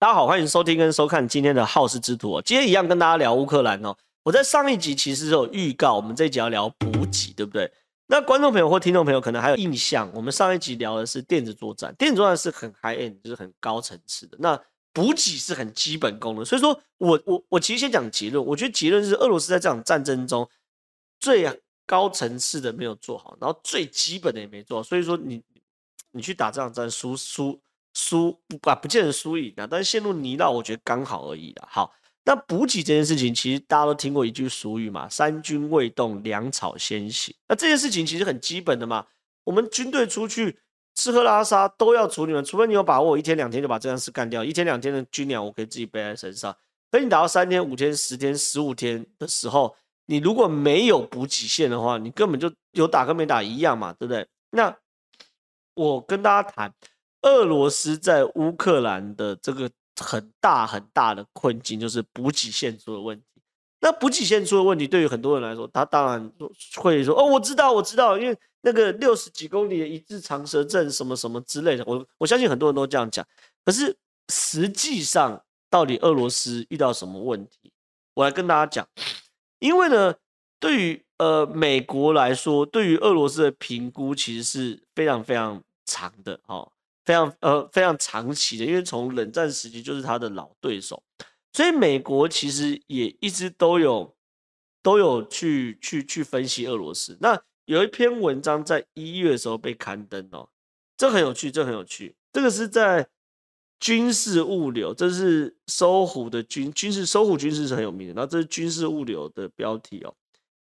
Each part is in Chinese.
大家好，欢迎收听跟收看今天的好事之徒。今天一样跟大家聊乌克兰哦。我在上一集其实有预告，我们这一集要聊补给，对不对？那观众朋友或听众朋友可能还有印象，我们上一集聊的是电子作战，电子作战是很 high end，就是很高层次的。那补给是很基本功能，所以说我我我其实先讲结论，我觉得结论是俄罗斯在这场战争中最高层次的没有做好，然后最基本的也没做好。所以说你你去打这场战输输。输不啊，不见得输赢啊，但是陷入泥淖，我觉得刚好而已啦。好，那补给这件事情，其实大家都听过一句俗语嘛，“三军未动，粮草先行”。那这件事情其实很基本的嘛，我们军队出去吃喝拉撒都要处理嘛，除非你有把握，一天两天就把这件事干掉，一天两天的军粮我可以自己背在身上。等你打到三天、五天、十天、十五天的时候，你如果没有补给线的话，你根本就有打跟没打一样嘛，对不对？那我跟大家谈。俄罗斯在乌克兰的这个很大很大的困境，就是补给线出了问题。那补给线出了问题，对于很多人来说，他当然会说：“哦，我知道，我知道，因为那个六十几公里的一字长蛇阵，什么什么之类的。”我我相信很多人都这样讲。可是实际上，到底俄罗斯遇到什么问题？我来跟大家讲。因为呢，对于呃美国来说，对于俄罗斯的评估其实是非常非常长的哦。非常呃非常长期的，因为从冷战时期就是他的老对手，所以美国其实也一直都有都有去去去分析俄罗斯。那有一篇文章在一月的时候被刊登哦，这很有趣，这很有趣。这个是在军事物流，这是搜狐的军军事搜狐军事是很有名的，然后这是军事物流的标题哦。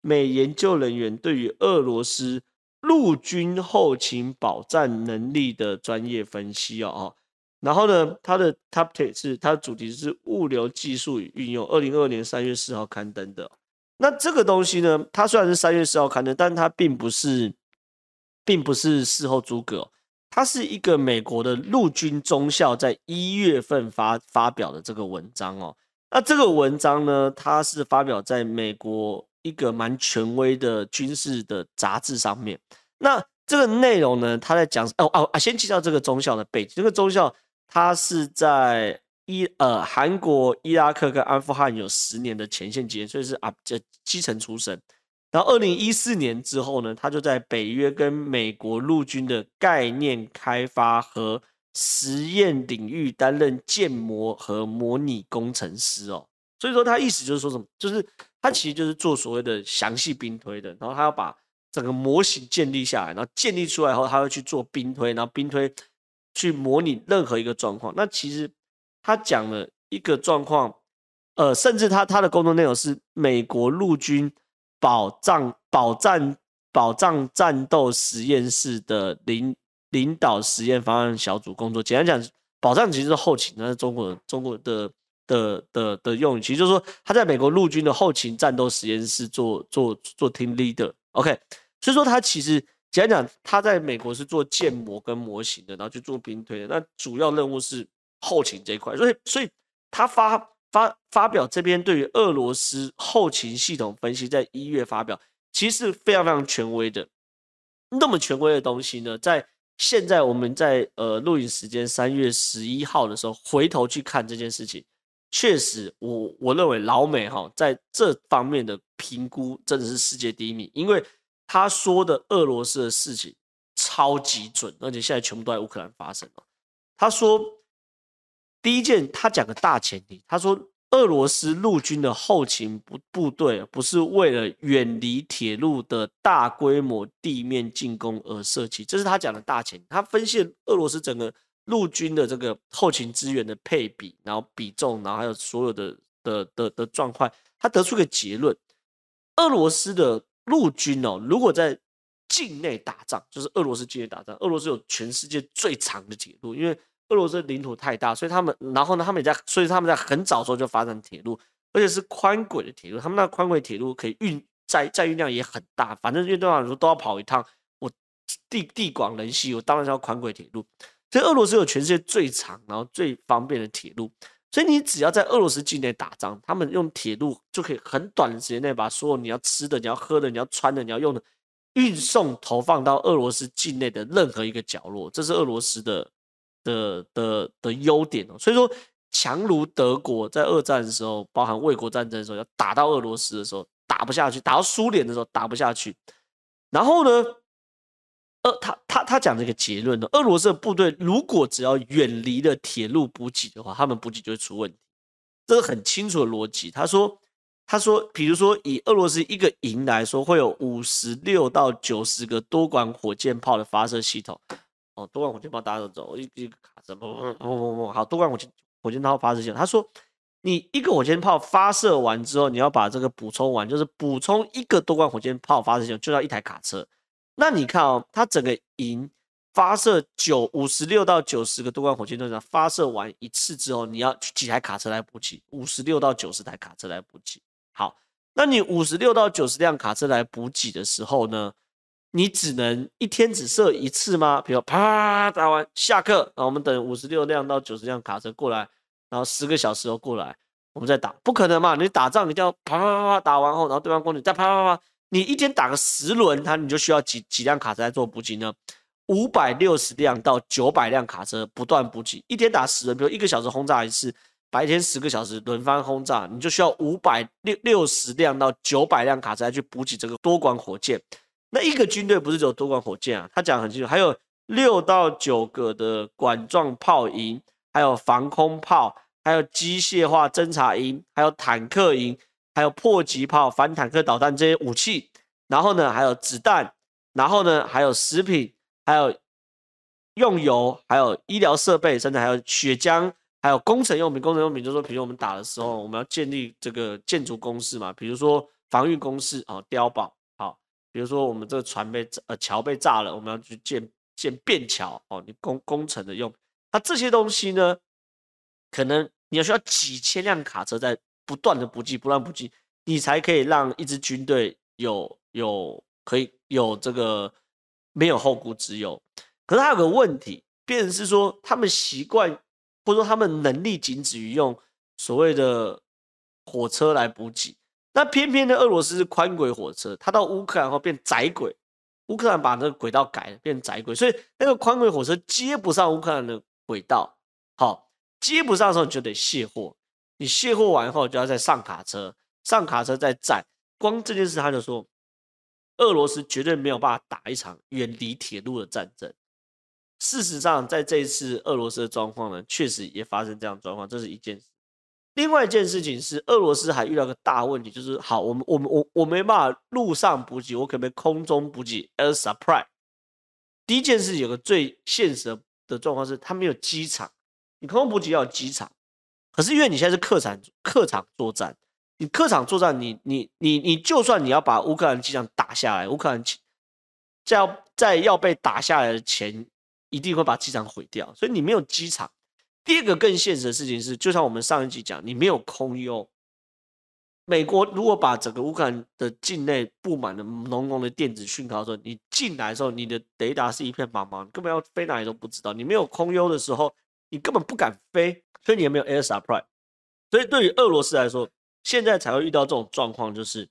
美研究人员对于俄罗斯。陆军后勤保障能力的专业分析哦，然后呢，它的 topic 是它的主题是物流技术与运用，二零二二年三月四号刊登的。那这个东西呢，它虽然是三月四号刊登，但它并不是，并不是事后诸葛，它是一个美国的陆军中校在一月份发发表的这个文章哦。那这个文章呢，它是发表在美国。一个蛮权威的军事的杂志上面，那这个内容呢，他在讲哦哦啊，先介绍这个中校的背景。这个中校他是在伊呃韩国、伊拉克跟阿富汗有十年的前线经验，所以是啊这基层出身。然后二零一四年之后呢，他就在北约跟美国陆军的概念开发和实验领域担任建模和模拟工程师哦。所以说他意思就是说什么，就是。他其实就是做所谓的详细兵推的，然后他要把整个模型建立下来，然后建立出来后，他会去做兵推，然后兵推去模拟任何一个状况。那其实他讲了一个状况，呃，甚至他他的工作内容是美国陆军保障保障保障战斗实验室的领领导实验方案小组工作。简单讲，保障其实是后勤，那是中国中国的。的的的用语，其实就是说他在美国陆军的后勤战斗实验室做做做 team leader，OK，所以说他其实简单讲，他在美国是做建模跟模型的，然后去做兵推的，那主要任务是后勤这一块，所以所以他发发发表这边对于俄罗斯后勤系统分析，在一月发表，其实是非常非常权威的，那么权威的东西呢，在现在我们在呃录影时间三月十一号的时候，回头去看这件事情。确实我，我认为老美哈在这方面的评估真的是世界第一名，因为他说的俄罗斯的事情超级准，而且现在全部都在乌克兰发生了。他说第一件，他讲个大前提，他说俄罗斯陆军的后勤部部队不是为了远离铁路的大规模地面进攻而设计，这是他讲的大前提。他分析俄罗斯整个。陆军的这个后勤资源的配比，然后比重，然后还有所有的的的的状况，他得出个结论：俄罗斯的陆军哦，如果在境内打仗，就是俄罗斯境内打仗，俄罗斯有全世界最长的铁路，因为俄罗斯领土太大，所以他们，然后呢，他们也在，所以他们在很早时候就发展铁路，而且是宽轨的铁路，他们那宽轨铁路可以运载载运量也很大，反正运动来说都要跑一趟，我地地广人稀，我当然要宽轨铁路。所以俄罗斯有全世界最长，然后最方便的铁路，所以你只要在俄罗斯境内打仗，他们用铁路就可以很短的时间内把所有你要吃的、你要喝的、你要穿的、你要用的运送投放到俄罗斯境内的任何一个角落，这是俄罗斯的的的的优点哦。所以说，强如德国在二战的时候，包含卫国战争的时候，要打到俄罗斯的时候打不下去，打到苏联的时候打不下去。然后呢，呃，他他他讲这个结论呢，俄罗斯的部队如果只要远离了铁路补给的话，他们补给就会出问题。这个很清楚的逻辑。他说，他说，比如说以俄罗斯一个营来说，会有五十六到九十个多管火箭炮的发射系统。哦，多管火箭炮大家都走，一一个卡车，不不不不，好，多管火箭。火箭炮发射系统，他说，你一个火箭炮发射完之后，你要把这个补充完，就是补充一个多管火箭炮发射系统，就要一台卡车。那你看哦，它整个营发射九五十六到九十个多管火箭弹，发射完一次之后，你要几台卡车来补给？五十六到九十台卡车来补给。好，那你五十六到九十辆卡车来补给的时候呢，你只能一天只射一次吗？比如啪打完下课，然后我们等五十六辆到九十辆卡车过来。然后十个小时后过来，我们再打，不可能嘛？你打仗，你一定要啪啪啪啪打完后，然后对方攻击再啪啪啪，你一天打个十轮，它你就需要几几辆卡车来做补给呢？五百六十辆到九百辆卡车不断补给，一天打十轮，比如一个小时轰炸一次，白天十个小时轮番轰炸，你就需要五百六六十辆到九百辆卡车来去补给这个多管火箭。那一个军队不是只有多管火箭啊？他讲很清楚，还有六到九个的管状炮营，还有防空炮。还有机械化侦察营，还有坦克营，还有迫击炮、反坦克导弹这些武器，然后呢，还有子弹，然后呢，还有食品，还有用油，还有医疗设备，甚至还有血浆，还有工程用品。工程用品就是说，比如我们打的时候，我们要建立这个建筑工事嘛，比如说防御工事啊，碉堡，好，比如说我们这个船被呃桥被炸了，我们要去建建便桥哦，你工工程的用，那这些东西呢，可能。你要需要几千辆卡车在不断的补给，不断补给，你才可以让一支军队有有可以有这个没有后顾之忧。可是他有个问题，变成是说他们习惯或者说他们能力仅止于用所谓的火车来补给，那偏偏呢俄罗斯是宽轨火车，他到乌克兰后变窄轨，乌克兰把那个轨道改了变窄轨，所以那个宽轨火车接不上乌克兰的轨道，好。接不上的时候，你就得卸货。你卸货完后，就要再上卡车，上卡车再载。光这件事，他就说，俄罗斯绝对没有办法打一场远离铁路的战争。事实上，在这一次俄罗斯的状况呢，确实也发生这样状况，这是一件事。另外一件事情是，俄罗斯还遇到个大问题，就是好，我们我们我我没办法陆上补给，我可不可以空中补给？Air supply。第一件事有个最现实的状况是，他没有机场。你空中补给要有机场，可是因为你现在是客场客场作战，你客场作战，你你你你就算你要把乌克兰机场打下来，乌克兰在要在要被打下来的前，一定会把机场毁掉，所以你没有机场。第二个更现实的事情是，就像我们上一集讲，你没有空优。美国如果把整个乌克兰的境内布满了浓浓的电子讯号的时候，你进来的时候，你的雷达是一片茫茫，根本要飞哪里都不知道。你没有空优的时候。你根本不敢飞，所以你也没有 air supply。所以对于俄罗斯来说，现在才会遇到这种状况，就是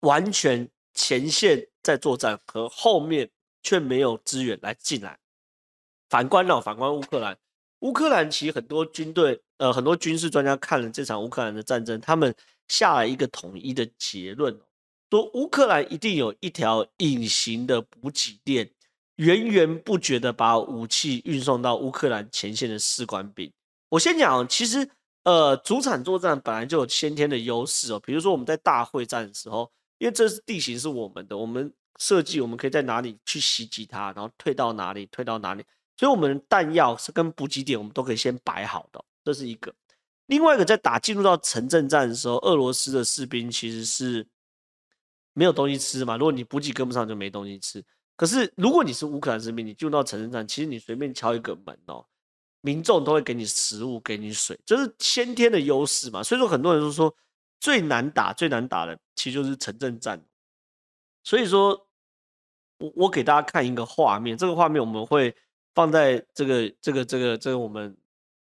完全前线在作战，和后面却没有资源来进来。反观呢，反观乌克兰，乌克兰其实很多军队，呃，很多军事专家看了这场乌克兰的战争，他们下了一个统一的结论，说乌克兰一定有一条隐形的补给链。源源不绝的把武器运送到乌克兰前线的士官兵。我先讲，其实呃，主场作战本来就有先天的优势哦。比如说我们在大会战的时候，因为这是地形是我们的，我们设计我们可以在哪里去袭击它，然后退到哪里，退到哪里，所以我们弹药是跟补给点我们都可以先摆好的，这是一个。另外一个，在打进入到城镇战的时候，俄罗斯的士兵其实是没有东西吃嘛，如果你补给跟不上，就没东西吃。可是，如果你是乌克兰士兵，你进入到城镇战，其实你随便敲一个门哦，民众都会给你食物，给你水，这是先天的优势嘛。所以说，很多人都说最难打、最难打的，其实就是城镇战。所以说，我我给大家看一个画面，这个画面我们会放在这个、这个、这个、这个我们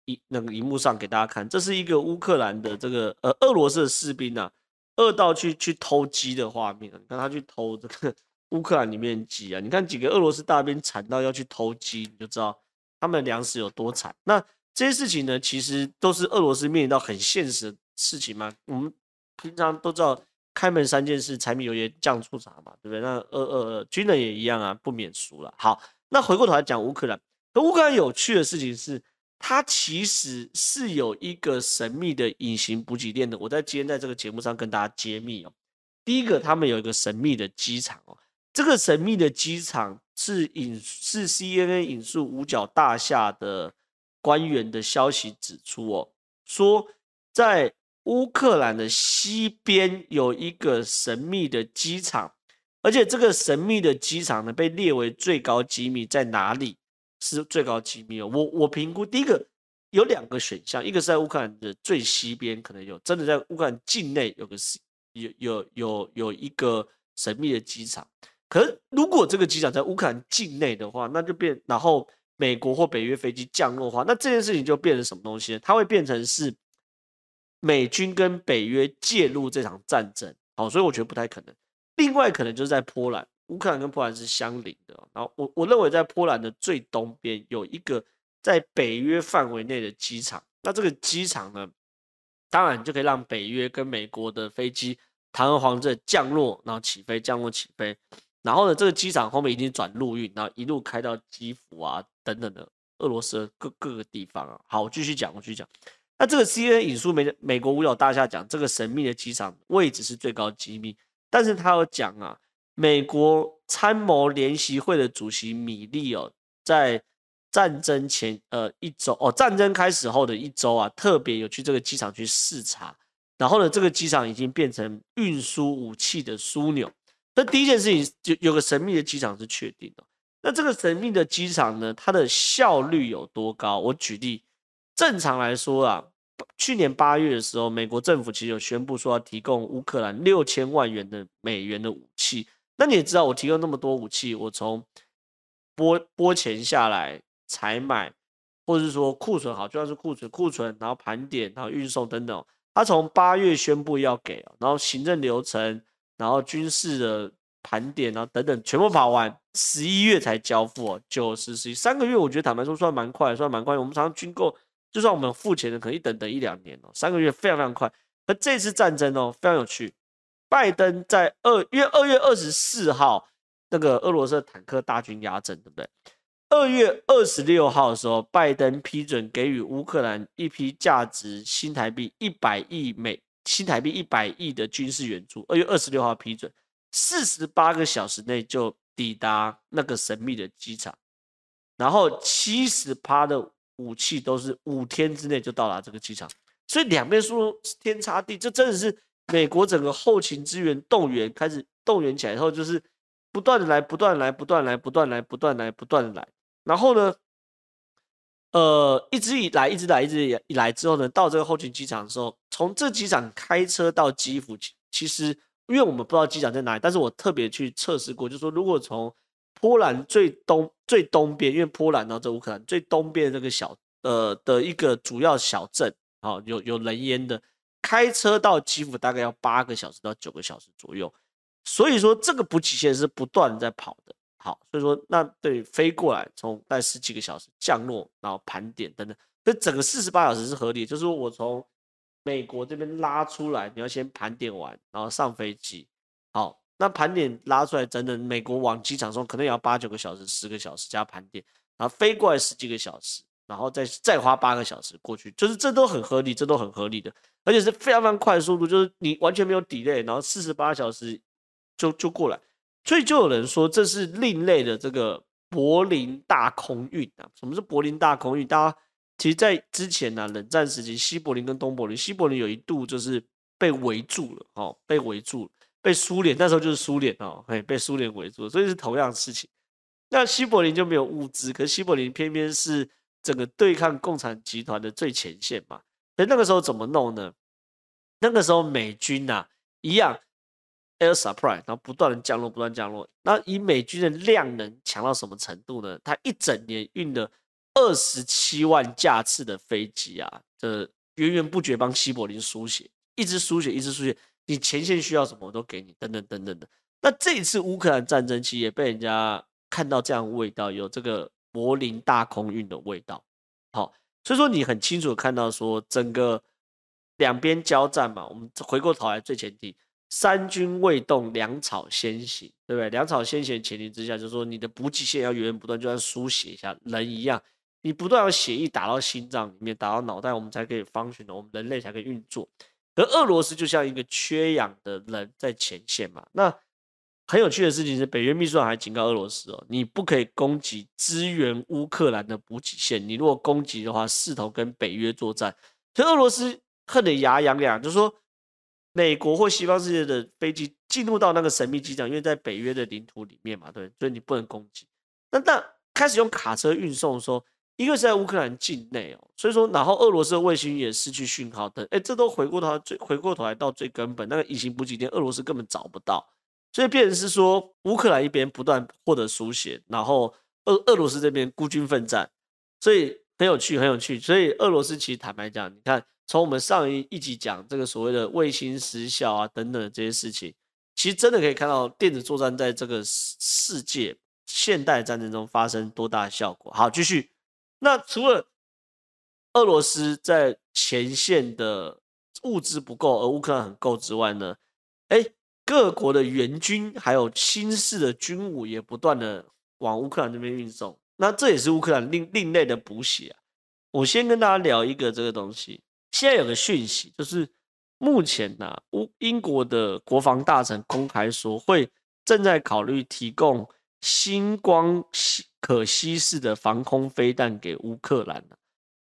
一那个荧幕上给大家看。这是一个乌克兰的这个呃俄罗斯的士兵啊，饿到去去偷鸡的画面，你看他去偷这个。乌克兰里面鸡啊，你看几个俄罗斯大兵惨到要去偷鸡，你就知道他们粮食有多惨。那这些事情呢，其实都是俄罗斯面临到很现实的事情嘛。我们平常都知道，开门三件事：柴米油盐酱醋茶嘛，对不对？那呃呃，军人也一样啊，不免俗了。好，那回过头来讲乌克兰，乌克兰有趣的事情是，它其实是有一个神秘的隐形补给链的。我在今天在这个节目上跟大家揭秘哦。第一个，他们有一个神秘的机场哦，这个神秘的机场是引是 CNN 引述五角大厦的官员的消息指出哦，说在乌克兰的西边有一个神秘的机场，而且这个神秘的机场呢被列为最高机密，在哪里是最高机密哦？我我评估第一个有两个选项，一个是在乌克兰的最西边，可能有真的在乌克兰境内有个有有有有一个神秘的机场，可是如果这个机场在乌克兰境内的话，那就变，然后美国或北约飞机降落的话，那这件事情就变成什么东西呢？它会变成是美军跟北约介入这场战争，好，所以我觉得不太可能。另外可能就是在波兰，乌克兰跟波兰是相邻的，然后我我认为在波兰的最东边有一个在北约范围内的机场，那这个机场呢？当然就可以让北约跟美国的飞机堂而皇之降落，然后起飞，降落起飞。然后呢，这个机场后面已经转陆运，然后一路开到基辅啊等等的俄罗斯的各各个地方啊。好，我继续讲，我继续讲。那这个 CNN 引述美美国五角大厦讲，这个神秘的机场位置是最高机密，但是他有讲啊，美国参谋联席会的主席米利哦，在。战争前呃一周哦，战争开始后的一周啊，特别有去这个机场去视察，然后呢，这个机场已经变成运输武器的枢纽。那第一件事情就有个神秘的机场是确定的。那这个神秘的机场呢，它的效率有多高？我举例，正常来说啊，去年八月的时候，美国政府其实有宣布说要提供乌克兰六千万元的美元的武器。那你也知道，我提供那么多武器，我从拨拨钱下来。采买，或者是说库存好，就算是库存，库存，然后盘点，然后运送等等。他从八月宣布要给，然后行政流程，然后军事的盘点，啊等等，全部跑完，十一月才交付哦，九十十一三个月，我觉得坦白说算蛮快，算蛮快。我们常常军购，就算我们付钱的，可能一等等一两年哦，三个月非常非常快。而这次战争哦，非常有趣，拜登在二月二月二十四号，那个俄罗斯的坦克大军压阵，对不对？二月二十六号的时候，拜登批准给予乌克兰一批价值新台币一百亿美新台币一百亿的军事援助。二月二十六号批准，四十八个小时内就抵达那个神秘的机场，然后七十趴的武器都是五天之内就到达这个机场，所以两边说天差地，这真的是美国整个后勤资源动员开始动员起来以后，就是不断的来，不断来，不断来，不断来，不断来，不断来。然后呢，呃，一直以来，一直来，一直以来之后呢，到这个后勤机场的时候，从这机场开车到基辅，其实因为我们不知道机场在哪里，但是我特别去测试过，就是说，如果从波兰最东最东边，因为波兰到这乌克兰最东边这个小呃的一个主要小镇，好、有有人烟的，开车到基辅大概要八个小时到九个小时左右，所以说这个补给线是不断在跑的。好，所以说那对飞过来，从待十几个小时降落，然后盘点等等，这整个四十八小时是合理。就是我从美国这边拉出来，你要先盘点完，然后上飞机。好，那盘点拉出来，整整美国往机场送，可能也要八九个小时、十个小时加盘点，然后飞过来十几个小时，然后再再花八个小时过去，就是这都很合理，这都很合理的，而且是非常非常快速度，就是你完全没有 delay，然后四十八小时就就过来。所以就有人说这是另类的这个柏林大空运啊。什么是柏林大空运？大家其实，在之前呢、啊，冷战时期，西柏林跟东柏林，西柏林有一度就是被围住了，哦，被围住了，被苏联那时候就是苏联哦，嘿，被苏联围住了，所以是同样的事情。那西柏林就没有物资，可西柏林偏偏是整个对抗共产集团的最前线嘛。所以那个时候怎么弄呢？那个时候美军呐、一样。Air Supply，然后不断的降落，不断降落。那以美军的量能强到什么程度呢？他一整年运了二十七万架次的飞机啊，这源源不绝帮西柏林输血，一直输血，一直输血。你前线需要什么，我都给你，等等等等的。那这一次乌克兰战争期也被人家看到这样味道，有这个柏林大空运的味道。好，所以说你很清楚看到说整个两边交战嘛，我们回过头来最前提，三军未动，粮草先行，对不对？粮草先行前提之下，就是说你的补给线要源源不断，就像输血一下人一样，你不断要血液打到心脏里面，打到脑袋，我们才可以 function，我们人类才可以运作。而俄罗斯就像一个缺氧的人在前线嘛，那。很有趣的事情是，北约秘书长还警告俄罗斯哦，你不可以攻击支援乌克兰的补给线，你如果攻击的话，视同跟北约作战。所以俄罗斯恨得牙痒痒，就说美国或西方世界的飞机进入到那个神秘机场，因为在北约的领土里面嘛，对，所以你不能攻击。那但开始用卡车运送的时候，因为是在乌克兰境内哦，所以说，然后俄罗斯的卫星也失去讯号等，哎，这都回过头最回过头来到最根本，那个隐形补给点，俄罗斯根本找不到。所以变成是说，乌克兰一边不断获得输血，然后俄俄罗斯这边孤军奋战，所以很有趣，很有趣。所以俄罗斯其实坦白讲，你看从我们上一一集讲这个所谓的卫星失效啊等等这些事情，其实真的可以看到电子作战在这个世世界现代战争中发生多大的效果。好，继续。那除了俄罗斯在前线的物资不够，而乌克兰很够之外呢？哎。各国的援军还有新式的军武也不断的往乌克兰这边运送，那这也是乌克兰另另类的补给啊。我先跟大家聊一个这个东西，现在有个讯息，就是目前呢、啊，乌英国的国防大臣公开说，会正在考虑提供星光可携式的防空飞弹给乌克兰。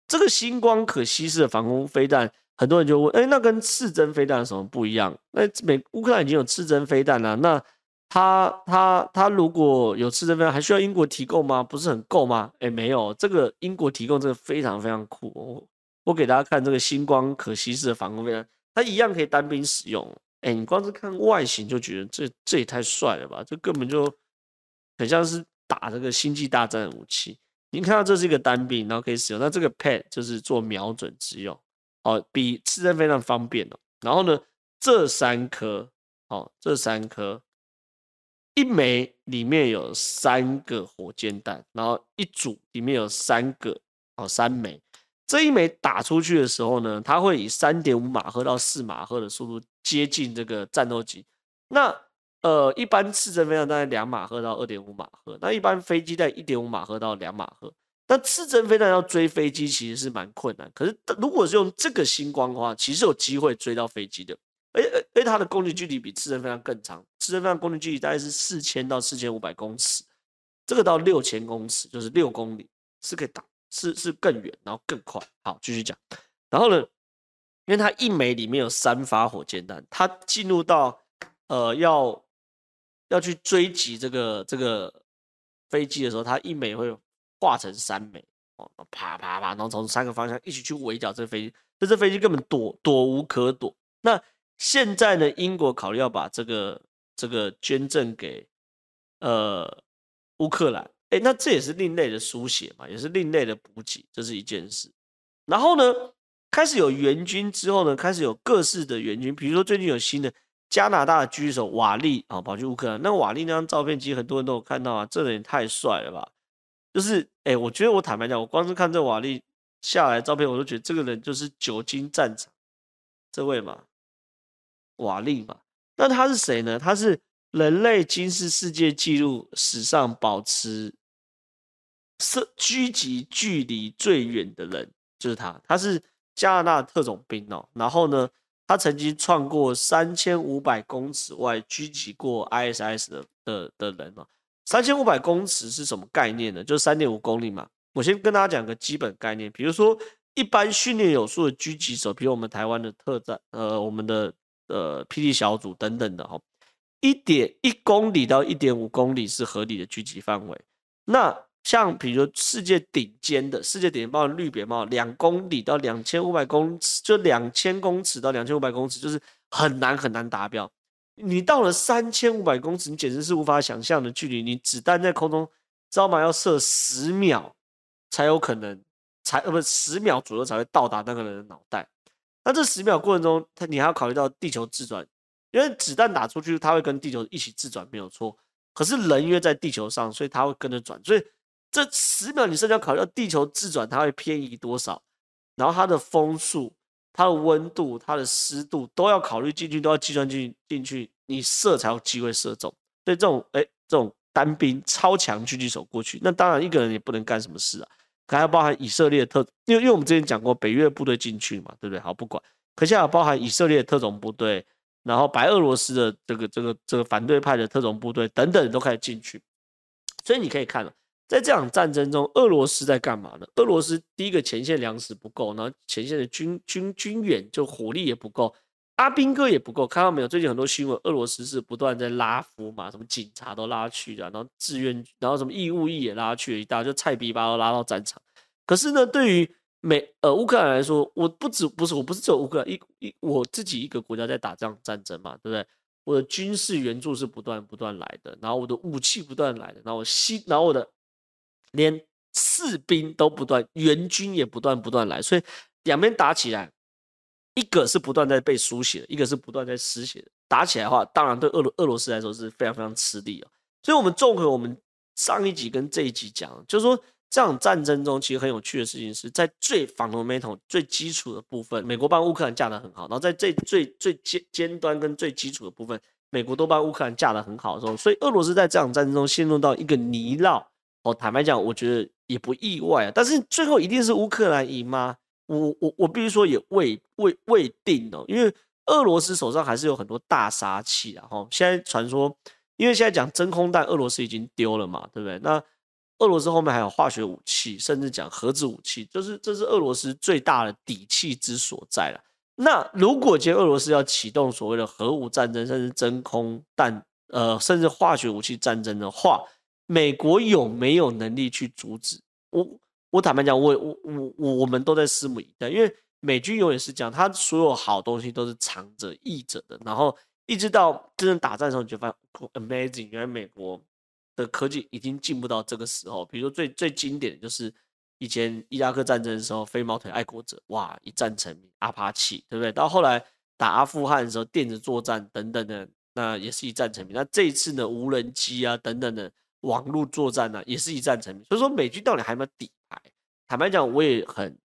这个星光可携式的防空飞弹。很多人就问，哎、那跟刺针飞弹有什么不一样？那美乌克兰已经有刺针飞弹了，那他他他如果有刺针飞弹，还需要英国提供吗？不是很够吗？哎、没有，这个英国提供这个非常非常酷。我我给大家看这个星光可携式的防空飞弹，它一样可以单兵使用。哎、你光是看外形就觉得这这也太帅了吧？这根本就很像是打这个星际大战的武器。你看到这是一个单兵，然后可以使用，那这个 pad 就是做瞄准之用。哦，比刺针非常方便哦。然后呢，这三颗，哦，这三颗，一枚里面有三个火箭弹，然后一组里面有三个，哦，三枚。这一枚打出去的时候呢，它会以三点五马赫到四马赫的速度接近这个战斗机。那呃，一般次针飞弹大概两马赫到二点五马赫，那一般飞机在一点五马赫到两马赫。那次针飞弹要追飞机其实是蛮困难，可是如果是用这个星光的话，其实有机会追到飞机的。而而而它的攻击距离比次针飞弹更长，次针飞弹攻击距离大概是四千到四千五百公尺，这个到六千公尺就是六公里是可以打，是是更远，然后更快。好，继续讲。然后呢，因为它一枚里面有三发火箭弹，它进入到呃要要去追击这个这个飞机的时候，它一枚会。化成三枚哦，啪啪啪，然后从三个方向一起去围剿这飞机，这这飞机根本躲躲无可躲。那现在呢，英国考虑要把这个这个捐赠给呃乌克兰，哎，那这也是另类的书写嘛，也是另类的补给，这是一件事。然后呢，开始有援军之后呢，开始有各式的援军，比如说最近有新的加拿大的狙击手瓦利啊，跑去乌克兰。那瓦利那张照片，其实很多人都有看到啊，这人也太帅了吧！就是，哎、我觉得我坦白讲，我光是看这瓦力下来照片，我都觉得这个人就是久经战场，这位嘛，瓦力嘛。那他是谁呢？他是人类军事世界纪录史上保持射狙击距离最远的人，就是他。他是加拿大特种兵哦。然后呢，他曾经创过三千五百公尺外狙击过 ISS 的的的人哦。三千五百公尺是什么概念呢？就是三点五公里嘛。我先跟大家讲个基本概念，比如说一般训练有素的狙击手，比如我们台湾的特战，呃，我们的呃霹雳小组等等的哈，一点一公里到一点五公里是合理的狙击范围。那像比如世界顶尖的世界顶尖包括绿扁帽，两公里到两千五百公尺，就两千公尺到两千五百公尺，就是很难很难达标。你到了三千五百公尺，你简直是无法想象的距离。你子弹在空中，知道吗？要射十秒才有可能，才呃不十秒左右才会到达那个人的脑袋。那这十秒过程中，他你还要考虑到地球自转，因为子弹打出去，它会跟地球一起自转，没有错。可是人约在地球上，所以它会跟着转。所以这十秒你甚至要考虑到地球自转，它会偏移多少？然后它的风速、它的温度、它的湿度都要考虑进去，都要计算进进去，你射才有机会射中。所以这种哎，这种单兵超强狙击手过去，那当然一个人也不能干什么事啊，还要包含以色列特，因为因为我们之前讲过北约部队进去嘛，对不对？好，不管，可现在包含以色列特种部队，然后白俄罗斯的这个这个这个反对派的特种部队等等都开始进去，所以你可以看了。在这场战争中，俄罗斯在干嘛呢？俄罗斯第一个前线粮食不够，然后前线的军军军援就火力也不够，阿兵哥也不够。看到没有？最近很多新闻，俄罗斯是不断在拉夫嘛，什么警察都拉去的，然后志愿，然后什么义务役也拉去了一大，就菜逼巴都拉到战场。可是呢，对于美呃乌克兰来说，我不止不是我不是只有乌克兰一一我自己一个国家在打这样战争嘛，对不对？我的军事援助是不断不断来的，然后我的武器不断来的，然后我西，然后我的。连士兵都不断，援军也不断不断来，所以两边打起来，一个是不断在被输血，一个是不断在失血。打起来的话，当然对俄罗俄罗斯来说是非常非常吃力哦。所以，我们综合我们上一集跟这一集讲，就是说这场战争中其实很有趣的事情是在最 fundamental 最基础的部分，美国帮乌克兰架得很好，然后在最最最尖尖端跟最基础的部分，美国都帮乌克兰架得很好的时候，所以俄罗斯在这场战争中陷入到一个泥淖。哦，坦白讲，我觉得也不意外啊。但是最后一定是乌克兰赢吗？我我我必须说也未未未定哦，因为俄罗斯手上还是有很多大杀器啊。哈，现在传说，因为现在讲真空弹，俄罗斯已经丢了嘛，对不对？那俄罗斯后面还有化学武器，甚至讲核子武器，就是这是俄罗斯最大的底气之所在了。那如果今天俄罗斯要启动所谓的核武战争，甚至真空弹，呃，甚至化学武器战争的话，美国有没有能力去阻止？我我坦白讲，我我我我们都在拭目以待，因为美军永远是讲，他所有好东西都是藏着掖着的，然后一直到真正打战的时候，你就发现 amazing，原来美国的科技已经进步到这个时候。比如说最最经典的就是以前伊拉克战争的时候，飞毛腿爱国者哇一战成名，阿帕奇对不对？到后来打阿富汗的时候，电子作战等等的，那也是一战成名。那这一次呢，无人机啊等等的。网络作战呢、也是一战成名。所以说，美军到底还有没有底牌？坦白讲，我也很、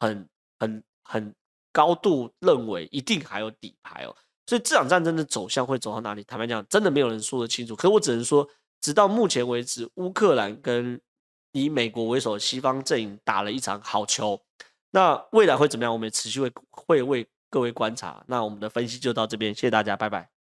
很、很、很高度认为一定还有底牌哦。所以这场战争的走向会走到哪里？坦白讲，真的没有人说得清楚。可我只能说，直到目前为止，乌克兰跟以美国为首的西方阵营打了一场好球。那未来会怎么样？我们也持续会会为各位观察。那我们的分析就到这边，谢谢大家，拜拜。